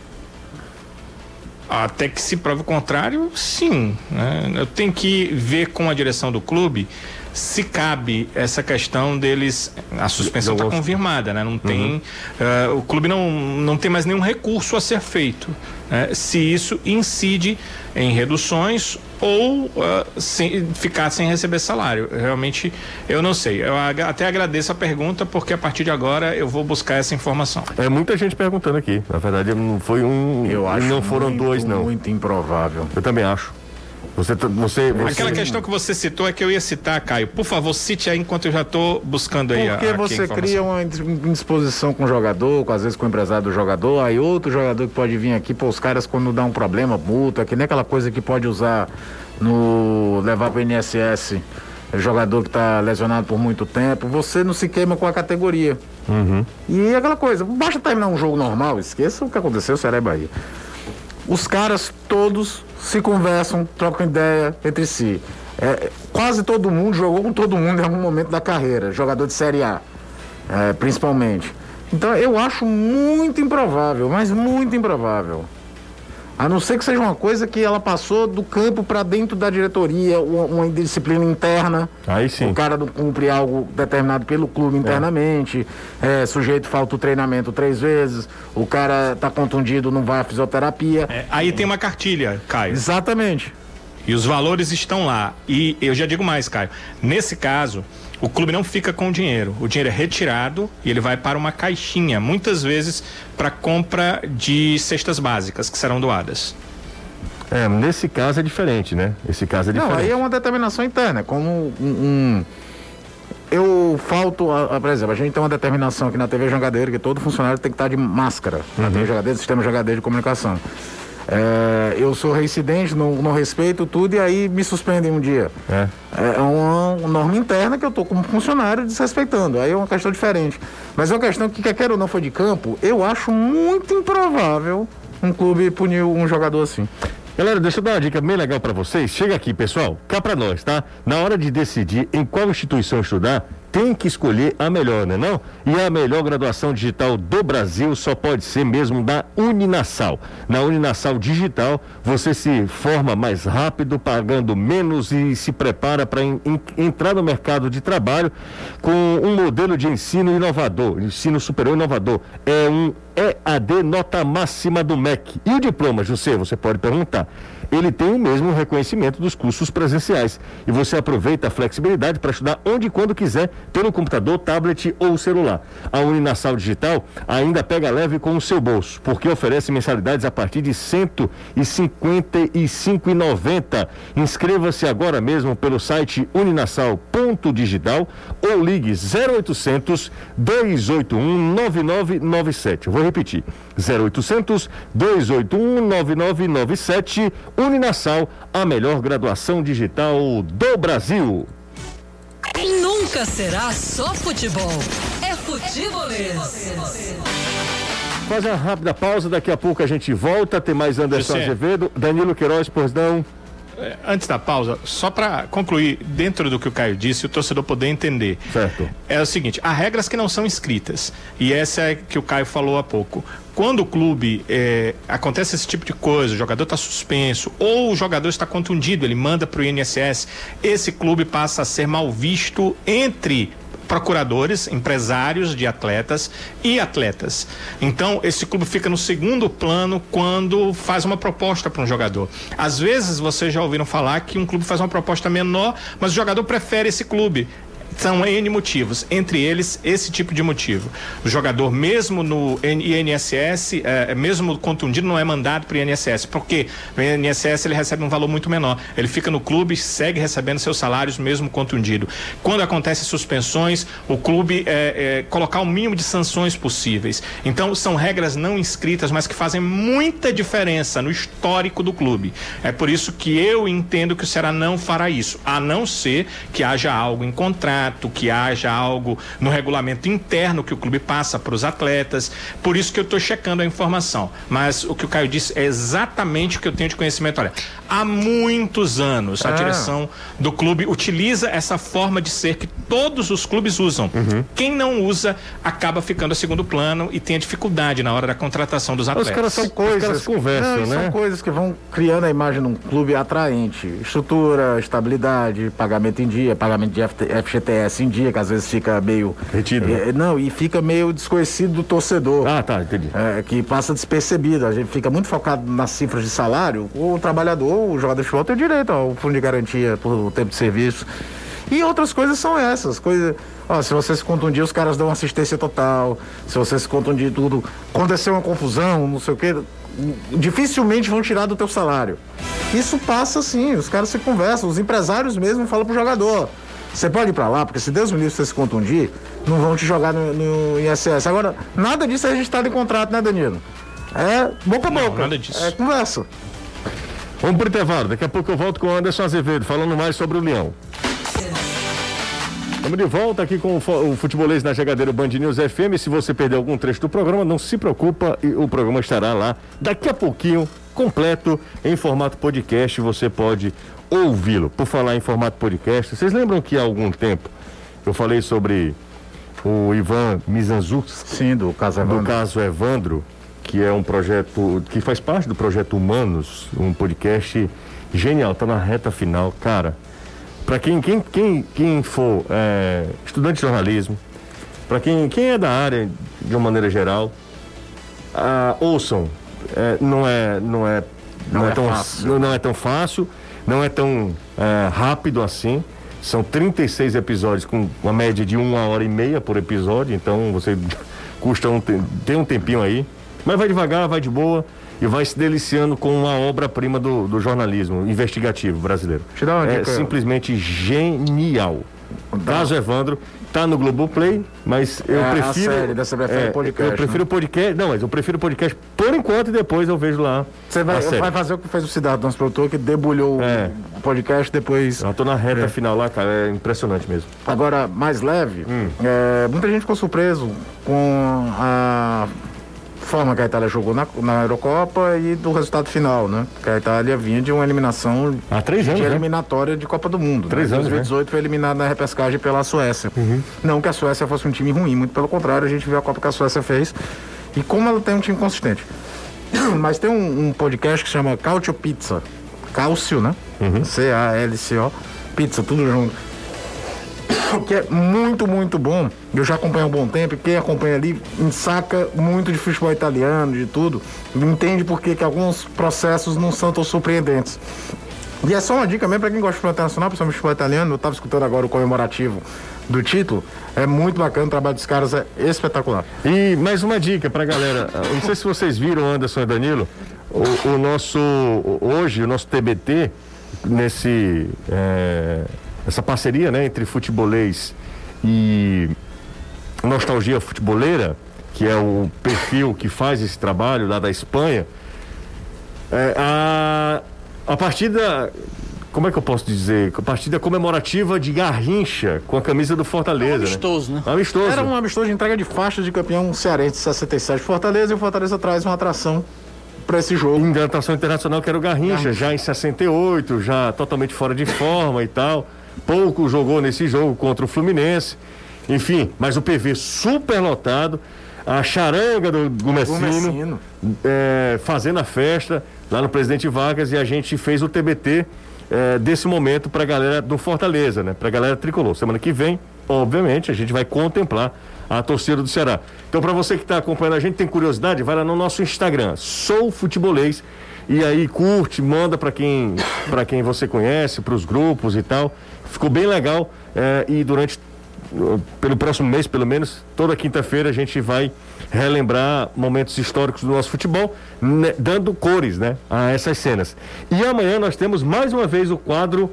Até que se prove o contrário, sim. né? Eu tenho que ver com a direção do clube se cabe essa questão deles. A suspensão está confirmada, né? Não tem. eh, o clube não, não tem mais nenhum recurso a ser feito. né? Se isso incide em reduções ou ah, sem- ficar sem receber salário. Realmente, eu não sei. Eu aga- até agradeço a pergunta, porque a partir de agora eu vou buscar essa informação. É muita gente perguntando aqui. Na verdade, não foi um. Eu acho não foram muito, dois, não. Muito improvável. Eu também acho. Você, tá- você, você Aquela questão que você citou é que eu ia citar, Caio. Por favor, cite aí enquanto eu já estou buscando aí a, Porque aqui a você cria uma indis- indisposição com o jogador, com, às vezes com o empresário do jogador, aí outro jogador que pode vir aqui, pô, os caras quando dá um problema, multa, que nem aquela coisa que pode usar no. levar pro INSS jogador que está lesionado por muito tempo, você não se queima com a categoria. E aquela coisa, basta terminar um jogo normal, esqueça o que aconteceu, Ceará e Bahia. Os caras todos se conversam, trocam ideia entre si. É, quase todo mundo jogou com todo mundo em algum momento da carreira, jogador de Série A, é, principalmente. Então eu acho muito improvável, mas muito improvável. A não ser que seja uma coisa que ela passou do campo para dentro da diretoria, uma, uma disciplina interna. Aí sim. O cara não cumpre algo determinado pelo clube internamente, é, sujeito falta o treinamento três vezes, o cara tá contundido, não vai à fisioterapia. É, aí tem uma cartilha, Caio. Exatamente. E os valores estão lá. E eu já digo mais, Caio. Nesse caso, o clube não fica com o dinheiro. O dinheiro é retirado e ele vai para uma caixinha, muitas vezes para compra de cestas básicas que serão doadas. É, nesse caso é diferente, né? Esse caso é Não, diferente. aí é uma determinação interna, é como um. um- eu falto, a- a- por exemplo, a gente tem uma determinação aqui na TV Jangadeiro que todo funcionário tem que estar de máscara. Na TV Jangadeiro, Sistema Jangadeiro de Comunicação. É, eu sou reincidente, não, não respeito tudo e aí me suspendem um dia. É. É uma norma interna que eu tô como funcionário desrespeitando. Aí é uma questão diferente. Mas é uma questão que, quer queira ou não foi de campo, eu acho muito improvável um clube punir um jogador assim. Galera, deixa eu dar uma dica bem legal pra vocês. Chega aqui, pessoal, cá pra nós, tá? Na hora de decidir em qual instituição estudar, tem que escolher a melhor, né não? E a melhor graduação digital do Brasil só pode ser mesmo da Uninasal. Na Uninasal Digital, você se forma mais rápido, pagando menos e se prepara para entrar no mercado de trabalho com um modelo de ensino inovador, ensino superior inovador. É um EAD nota máxima do MEC. E o diploma, José, você pode perguntar. Ele tem o mesmo reconhecimento dos cursos presenciais. E você aproveita a flexibilidade para estudar onde e quando quiser, pelo computador, tablet ou celular. A Uninasal Digital ainda pega leve com o seu bolso, porque oferece mensalidades a partir de R$ 155,90. Inscreva-se agora mesmo pelo site uninasal.digital ou ligue 0800 281 9997. Vou repetir: 0800 281 9997. Uninasal, a melhor graduação digital do Brasil. Nunca será só futebol. É futebolês. Faz uma rápida pausa, daqui a pouco a gente volta. Tem mais Anderson. Azevedo, Danilo Queiroz, pois não. É, Antes da pausa, só para concluir, dentro do que o Caio disse, o torcedor poder entender. Certo. É o seguinte, há regras que não são escritas. E essa é que o Caio falou há pouco. Quando o clube é, acontece esse tipo de coisa, o jogador está suspenso ou o jogador está contundido, ele manda para o INSS, esse clube passa a ser mal visto entre procuradores, empresários de atletas e atletas. Então, esse clube fica no segundo plano quando faz uma proposta para um jogador. Às vezes, vocês já ouviram falar que um clube faz uma proposta menor, mas o jogador prefere esse clube. São N motivos, entre eles esse tipo de motivo. O jogador, mesmo no INSS, é, mesmo contundido, não é mandado para o INSS, porque no INSS ele recebe um valor muito menor. Ele fica no clube, segue recebendo seus salários, mesmo contundido. Quando acontecem suspensões, o clube é, é, colocar o mínimo de sanções possíveis. Então, são regras não inscritas, mas que fazem muita diferença no histórico do clube. É por isso que eu entendo que o Ceará não fará isso, a não ser que haja algo em contrato, que haja algo no regulamento interno que o clube passa para os atletas. Por isso que eu estou checando a informação. Mas o que o Caio disse é exatamente o que eu tenho de conhecimento. Olha, há muitos anos a ah. direção do clube utiliza essa forma de ser que todos os clubes usam. Uhum. Quem não usa acaba ficando a segundo plano e tem a dificuldade na hora da contratação dos atletas. Os caras são coisas, conversam, não, né? São coisas que vão criando a imagem de um clube atraente. Estrutura, estabilidade, pagamento em dia, pagamento de FGTS em dia, que às vezes fica meio. Retido. É, não, e fica meio desconhecido do torcedor. Ah, tá, entendi. É, que passa despercebido. A gente fica muito focado nas cifras de salário. O trabalhador, o jogador de futebol tem direito ao fundo de garantia por tempo de serviço. E outras coisas são essas, coisas. Ó, se você se contundir, os caras dão assistência total. Se você se contundir tudo, aconteceu uma confusão, não sei o quê, dificilmente vão tirar do teu salário. Isso passa assim, os caras se conversam, os empresários mesmo falam pro jogador. Você pode ir para lá, porque se Deus me livre você se contundir, não vão te jogar no, no ISS. Agora, nada disso é registrado em contrato, né, Danilo? É boca a boca. Não, nada disso. É conversa. Vamos pro intervalo. Daqui a pouco eu volto com o Anderson Azevedo, falando mais sobre o Leão. Estamos de volta aqui com o futebolês na Jogadeira Band News FM. Se você perdeu algum trecho do programa, não se preocupa, o programa estará lá daqui a pouquinho, completo, em formato podcast. Você pode ouvi-lo. Por falar em formato podcast, vocês lembram que há algum tempo eu falei sobre o Ivan Mizanzuk? Sim, do caso Evandro. Do caso Evandro, que é um projeto que faz parte do projeto Humanos, um podcast genial, tá na reta final, cara para quem, quem, quem, quem for é, estudante de jornalismo, para quem, quem é da área de uma maneira geral, ah, ouçam. É, não é, não é, não, não é, é, tão, fácil. Não, é tão fácil, não é tão é, rápido assim. São 36 episódios com uma média de uma hora e meia por episódio, então você custa um, tem um tempinho aí. Mas vai devagar, vai de boa e vai se deliciando com uma obra-prima do, do, jornalismo investigativo brasileiro. Te dá uma é dica. simplesmente genial. Dá. Caso Evandro, tá no Globoplay, mas eu é, prefiro. A série, dessa prefere é, podcast. Eu prefiro né? o podcast. Não, mas eu prefiro o podcast por enquanto e depois eu vejo lá. Você vai, vai fazer o que fez o Cidade, nosso produtor, que debulhou é. o podcast depois. Eu tô na reta é. final lá, cara. É impressionante mesmo. Agora, mais leve, hum. É, muita gente ficou surpreso com a forma que a Itália jogou na, na Eurocopa e do resultado final, né? Que a Itália vinha de uma eliminação Há três anos, de né? eliminatória de Copa do Mundo. Três né? anos. 2018 né? foi eliminada na repescagem pela Suécia. Uhum. Não que a Suécia fosse um time ruim, muito pelo contrário, a gente viu a Copa que a Suécia fez e como ela tem um time consistente. Mas tem um, um podcast que se chama Calcio Pizza. Cálcio, né? Uhum. C-A-L-C-O. Pizza, tudo junto que é muito, muito bom. Eu já acompanho há um bom tempo, quem acompanha ali saca muito de futebol italiano, de tudo, entende por que alguns processos não são tão surpreendentes. E é só uma dica mesmo para quem gosta de futebol internacional, principalmente futebol italiano, eu estava escutando agora o comemorativo do título, é muito bacana, o trabalho dos caras é espetacular. E mais uma dica para galera, não sei se vocês viram, Anderson e Danilo, o, o nosso, hoje, o nosso TBT, nesse... É essa parceria né, entre futebolês e Nostalgia Futeboleira, que é o perfil que faz esse trabalho lá da Espanha, é, a, a partida, como é que eu posso dizer? A partida comemorativa de Garrincha com a camisa do Fortaleza. É um amistoso, né? né? Amistoso. Era um amistoso de entrega de faixas de campeão cearense de 67 Fortaleza e o Fortaleza traz uma atração para esse jogo. Em atração internacional que era o Garrincha, Garrincha, já em 68, já totalmente fora de forma e tal pouco jogou nesse jogo contra o Fluminense. Enfim, mas o PV super lotado. A charanga do Gomecino, é, fazendo a festa lá no Presidente Vargas e a gente fez o TBT é, desse momento para a galera do Fortaleza, né? Para a galera tricolor. Semana que vem, obviamente, a gente vai contemplar a torcida do Ceará. Então, para você que está acompanhando a gente, tem curiosidade, vai lá no nosso Instagram, Sou Futebolês e aí curte, manda para quem, quem você conhece, para os grupos e tal. Ficou bem legal é, e durante pelo próximo mês, pelo menos, toda quinta-feira a gente vai relembrar momentos históricos do nosso futebol, né, dando cores, né, a essas cenas. E amanhã nós temos mais uma vez o quadro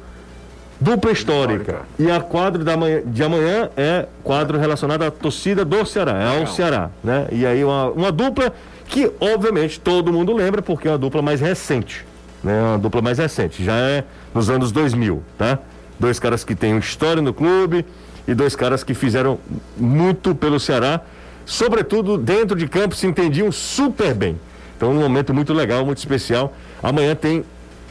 dupla histórica. E a quadro da manhã, de amanhã é quadro relacionado à torcida do Ceará, é ao Ceará, né? E aí uma, uma dupla que obviamente todo mundo lembra porque é uma dupla mais recente, né? Uma dupla mais recente, já é nos anos 2000, tá? Dois caras que têm história no clube e dois caras que fizeram muito pelo Ceará, sobretudo dentro de campo se entendiam super bem. Então, um momento muito legal, muito especial. Amanhã tem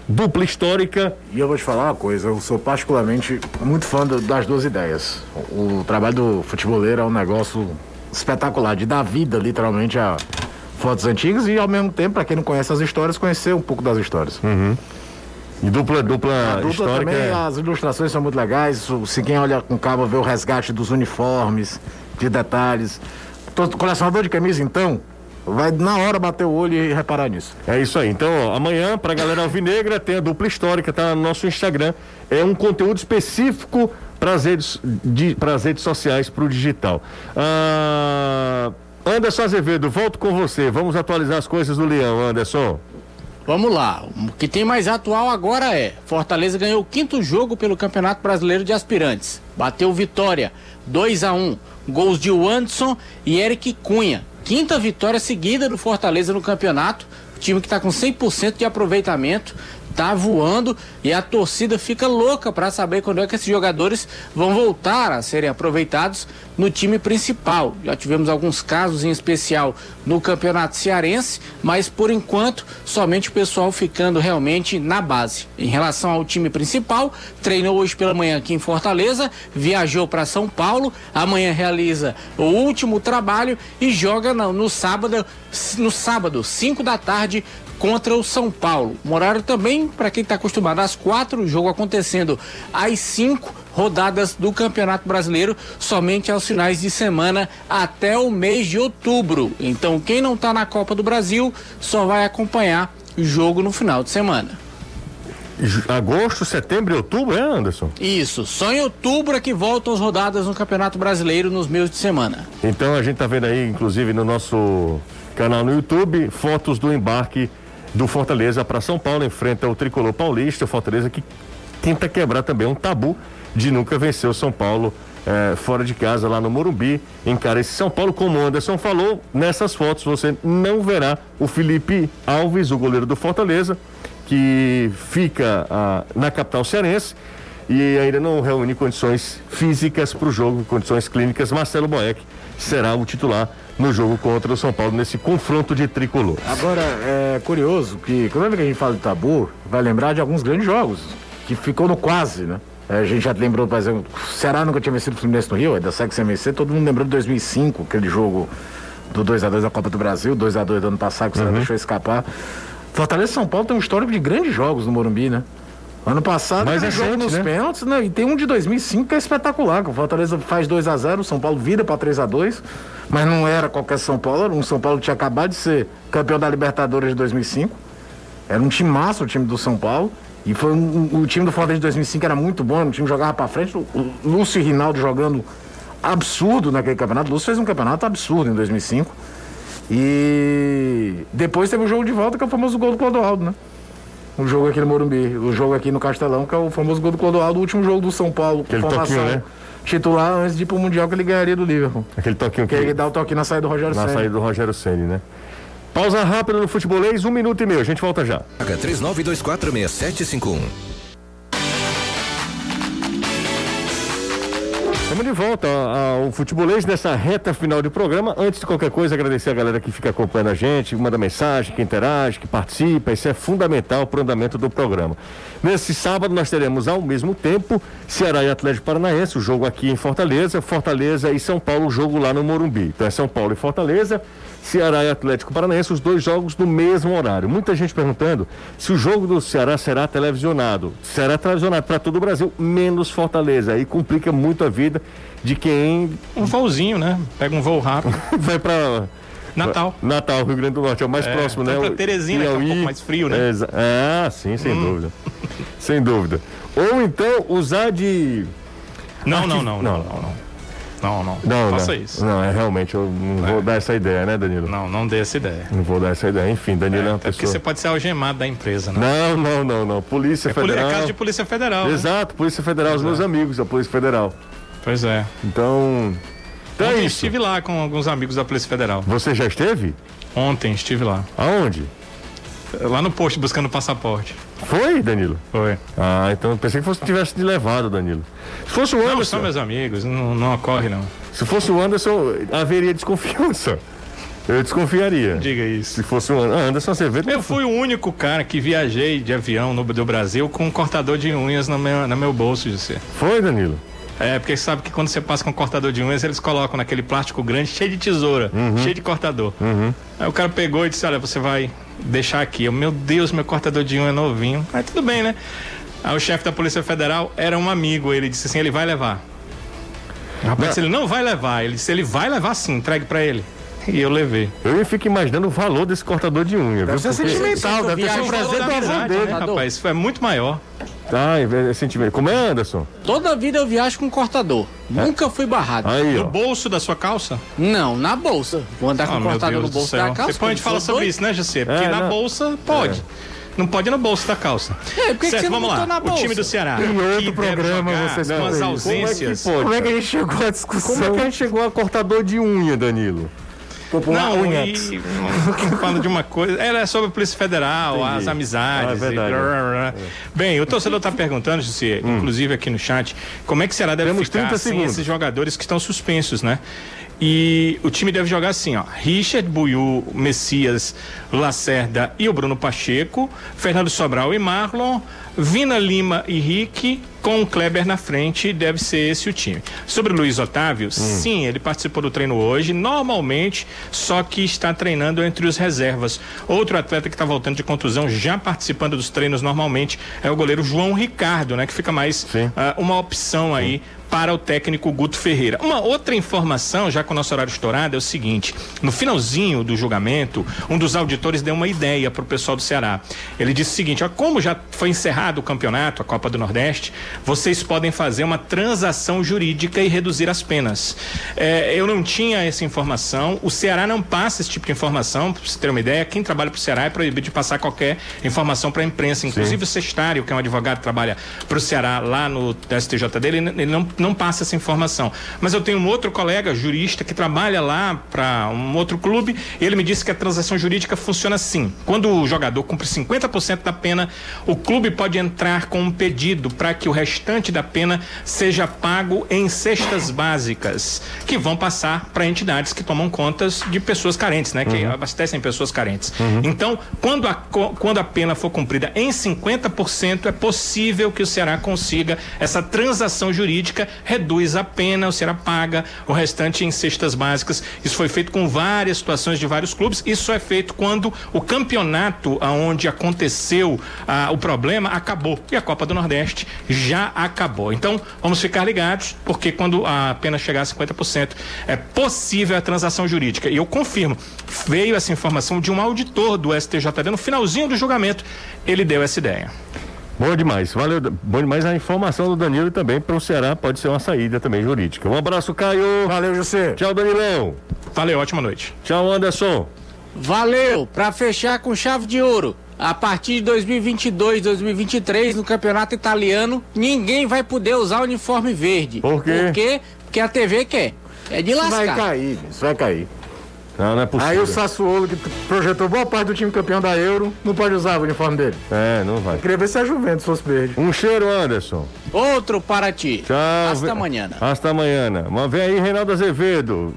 dupla histórica. E eu vou te falar uma coisa, eu sou particularmente muito fã do, das duas ideias. O, o, trabalho do futeboleiro é um negócio espetacular, de dar vida literalmente a fotos antigas e ao mesmo tempo, para quem não conhece as histórias, conhecer um pouco das histórias. Uhum. E dupla, dupla, dupla histórica. Também, é... as ilustrações são muito legais. Se quem olha com calma vê o resgate dos uniformes, de detalhes. Tô, colecionador de camisa, então, vai na hora bater o olho e reparar nisso. É isso aí. Então, ó, amanhã, pra galera alvinegra, tem a dupla histórica, tá no nosso Instagram. É um conteúdo específico para as redes, de, redes sociais, para o digital. Ah, Anderson Azevedo, volto com você. Vamos atualizar as coisas do Leão, Anderson. Vamos lá. O que tem mais atual agora é: Fortaleza ganhou o quinto jogo pelo Campeonato Brasileiro de Aspirantes. Bateu Vitória 2 a 1 Gols de Wanderson e Eric Cunha. Quinta vitória seguida do Fortaleza no campeonato. Time que está com 100% de aproveitamento tá voando e a torcida fica louca para saber quando é que esses jogadores vão voltar a serem aproveitados no time principal. Já tivemos alguns casos em especial no Campeonato Cearense, mas por enquanto somente o pessoal ficando realmente na base. Em relação ao time principal, treinou hoje pela manhã aqui em Fortaleza, viajou para São Paulo, amanhã realiza o último trabalho e joga no, no sábado, no sábado, 5 da tarde, contra o São Paulo. Um horário também, para quem está acostumado, às quatro, o jogo acontecendo às cinco rodadas do Campeonato Brasileiro, somente aos finais de semana até o mês de outubro. Então, quem não está na Copa do Brasil só vai acompanhar o jogo no final de semana. Agosto, setembro e outubro, é, Anderson? Isso, só em outubro é que voltam as rodadas no Campeonato Brasileiro nos meses de semana. Então a gente tá vendo aí, inclusive no nosso canal no YouTube, fotos do embarque do Fortaleza para São Paulo, enfrenta o tricolor paulista, o Fortaleza que tenta quebrar também um tabu de nunca vencer o São Paulo eh, fora de casa lá no Morumbi. Encara esse São Paulo, como o Anderson falou, nessas fotos você não verá o Felipe Alves, o goleiro do Fortaleza, que fica ah, na capital cearense e ainda não reúne condições físicas para o jogo, condições clínicas. Marcelo Boeck será o titular no jogo contra o São Paulo, nesse confronto de tricolor. Agora, é curioso que, quando a gente fala de tabu, vai lembrar de alguns grandes jogos, que ficou no quase, né? É, a gente já lembrou, por exemplo, o Ceará nunca tinha vencido o Fluminense no Rio, é da SEC vencer, todo mundo lembrou de 2005, aquele jogo do 2x2 da Copa do Brasil, 2x2 do ano passado, que o Ceará uhum. deixou escapar. Fortaleza e São Paulo tem um histórico de grandes jogos no Morumbi, né? Ano passado, Mas é jogo nos né? pênaltis, né? E tem um de 2005 que é espetacular, que o Fortaleza faz 2 a 0 o São Paulo vira para 3 a 2 mas não era qualquer São Paulo, era um São Paulo que tinha acabado de ser campeão da Libertadores de 2005. Era um time massa o time do São Paulo. E foi um, o time do Fortaleza de 2005 era muito bom, o time jogava para frente. O Lúcio e Rinaldo jogando absurdo naquele campeonato. O Lúcio fez um campeonato absurdo em 2005. E depois teve o jogo de volta, que é o famoso gol do Clodoaldo, né? O jogo aqui no Morumbi, o jogo aqui no Castelão, que é o famoso gol do Clodoaldo, o último jogo do São Paulo. Aquele toquinho, né? titular antes de ir pro Mundial que ele ganharia do Liverpool. Aquele toquinho que, que ele dá o toquinho na saída do Rogério Senna. Na saída do Rogério Senna, né? Pausa rápida no futebolês, um minuto e meio. A gente volta já. H39246751. Estamos de volta ao futebolês nessa reta final de programa. Antes de qualquer coisa, agradecer a galera que fica acompanhando a gente, manda mensagem, que interage, que participa. Isso é fundamental para o andamento do programa. Nesse sábado nós teremos ao mesmo tempo Ceará e Atlético Paranaense, o jogo aqui em Fortaleza, Fortaleza e São Paulo, o jogo lá no Morumbi. Então é São Paulo e Fortaleza. Ceará e Atlético Paranaense, os dois jogos no mesmo horário. Muita gente perguntando se o jogo do Ceará será televisionado. Será televisionado para todo o Brasil, menos Fortaleza. Aí complica muito a vida de quem. Um voozinho, né? Pega um voo rápido. Vai para Natal. Natal, Rio Grande do Norte, é o mais é, próximo, né? Pra Teresina, que é um pouco mais frio, né? É, ah, sim, sem hum. dúvida. sem dúvida. Ou então usar de. Não, não, não, não, não, não. Não, não. Não, faça não. isso. Não, é realmente, eu não vou dar essa ideia, né, Danilo? Não, não dê essa ideia. Não vou dar essa ideia. Enfim, Danilo é, uma Até porque pessoa. você pode ser algemado da empresa, né? Não, não, não, não. Polícia É, poli- Federal. é caso de Polícia Federal. né? Exato, Polícia Federal, os meus amigos da Polícia Federal. Pois é. Então. Então é Ontem isso. estive lá com alguns amigos da Polícia Federal. Você já esteve? Ontem estive lá. Aonde? Lá no posto buscando passaporte. Foi, Danilo? Foi. Ah, então eu pensei que fosse tivesse te levado, Danilo. Se fosse o Não, Anderson, são meus amigos, não, não ocorre não. se fosse o Anderson, haveria desconfiança. Eu desconfiaria. Diga isso. Se fosse o Anderson, ah, Anderson Acevedo. Eu fui o único cara que viajei de avião no do Brasil com um cortador de unhas no meu, no meu bolso, José. Foi, Danilo? É, porque sabe que quando você passa com um cortador de unhas, eles colocam naquele plástico grande, cheio de tesoura, cheio de cortador. Aí o cara pegou e disse, olha, você vai deixar aqui. Eu, meu Deus, meu cortador de unha é novinho. Mas tudo bem, né? Aí o chefe da Polícia Federal era um amigo, ele disse assim, ele vai levar. Rapaz, ele não vai levar, ele disse, ele vai levar sim, entregue pra ele. E eu levei. Eu fico imaginando o valor desse cortador de unha. Deve viu? ser Porque- sentimental, deve ter sido um presente do avô Verdade, dele. né, rapaz? Isso é muito maior. Ai, é sentimento. Como é, Anderson? Toda vida eu viajo com cortador. Nunca fui barrado. Aí, No ó. bolso da sua calça? Não, na bolsa. Vou andar com Ah, meu cortador no bolso da calça. Depois a gente fala sobre doido. isso, né, José? Porque É, na não. bolsa pode. Não pode ir no bolso da calça. É, por que que certo, você não vamos lá. O time do Ceará. Em outro que programa vocês com as ausências. Como é que pode? Como é que a gente chegou à discussão? Como é que a gente chegou a cortador de unha, Danilo? Não, unha. e fala de uma coisa. Ela é sobre a Polícia Federal, Entendi. as amizades. Ah, é verdade. blá, blá, blá. Bem, o torcedor está perguntando, José, inclusive aqui no chat, como é que será deve Temos ficar 30 sem segundos. esses jogadores que estão suspensos, né? E o time deve jogar assim, ó. Richard, Buiu, Messias, Lacerda e o Bruno Pacheco, Fernando Sobral e Marlon, Vina Lima e Rick, com o Kleber na frente, deve ser esse o time. Sobre o Luiz Otávio, sim, ele participou do treino hoje, normalmente, só que está treinando entre os reservas. Outro atleta que está voltando de contusão, já participando dos treinos normalmente, é o goleiro João Ricardo, né? Que fica mais ah, uma opção aí para o técnico Guto Ferreira. Uma outra informação, já com o nosso horário estourado, é o seguinte: no finalzinho do julgamento, um dos auditores deu uma ideia para o pessoal do Ceará. Ele disse o seguinte: ó, como já foi encerrado o campeonato, a Copa do Nordeste, vocês podem fazer uma transação jurídica e reduzir as penas. É, eu não tinha essa informação, o Ceará não passa esse tipo de informação, para você ter uma ideia, quem trabalha para o Ceará é proibido de passar qualquer informação para a imprensa, inclusive o Sextário, que é um advogado que trabalha para o Ceará lá no STJ dele, ele ele não, não passa essa informação. Mas eu tenho um outro colega jurista que trabalha lá para um outro clube e ele me disse que a transação jurídica funciona assim. Quando o jogador cumpre 50% da pena, o clube pode entrar com um pedido para que o restante da pena seja pago em cestas básicas, que vão passar para entidades que tomam contas de pessoas carentes, né? Que abastecem pessoas carentes. Então, quando a, quando a pena for cumprida em 50%, é possível que o Ceará consiga essa transação jurídica, reduz a pena, o Ceará paga o restante em cestas básicas. Isso foi feito com várias situações de vários clubes. Isso é feito quando o campeonato aonde aconteceu ah, o problema acabou e a Copa do Nordeste já acabou. Então, vamos ficar ligados, porque quando a pena chegar a 50%, é possível a transação jurídica. E eu confirmo, veio essa informação de um auditor do STJD no finalzinho do julgamento. Ele deu essa ideia. Bom demais, valeu. Bom demais a informação do Danilo e também para o Ceará pode ser uma saída também jurídica. Um abraço, Caio. Valeu, José. Tchau, Danilão. Valeu, ótima noite. Tchau, Anderson. Valeu! Pra fechar com chave de ouro. A partir de 2022, 2023, no campeonato italiano, ninguém vai poder usar o uniforme verde. Por quê? Por quê? Porque a TV quer. É de Isso lascar. vai cair, isso vai cair. Não, não é possível. Aí o Sassuolo, que projetou boa parte do time campeão da Euro, não pode usar o uniforme dele. É, não vai. Queria ver se a Juventus fosse verde. Um cheiro, Anderson. Outro para ti. Tchau. Hasta amanhã. Hasta amanhã. Mas vem aí, Reinaldo Azevedo.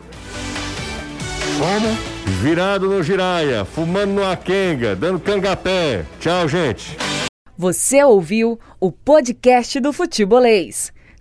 Como? Virado no giraia, fumando no Akenga, dando cangapé. Tchau, gente. Você ouviu o podcast do Futebolês.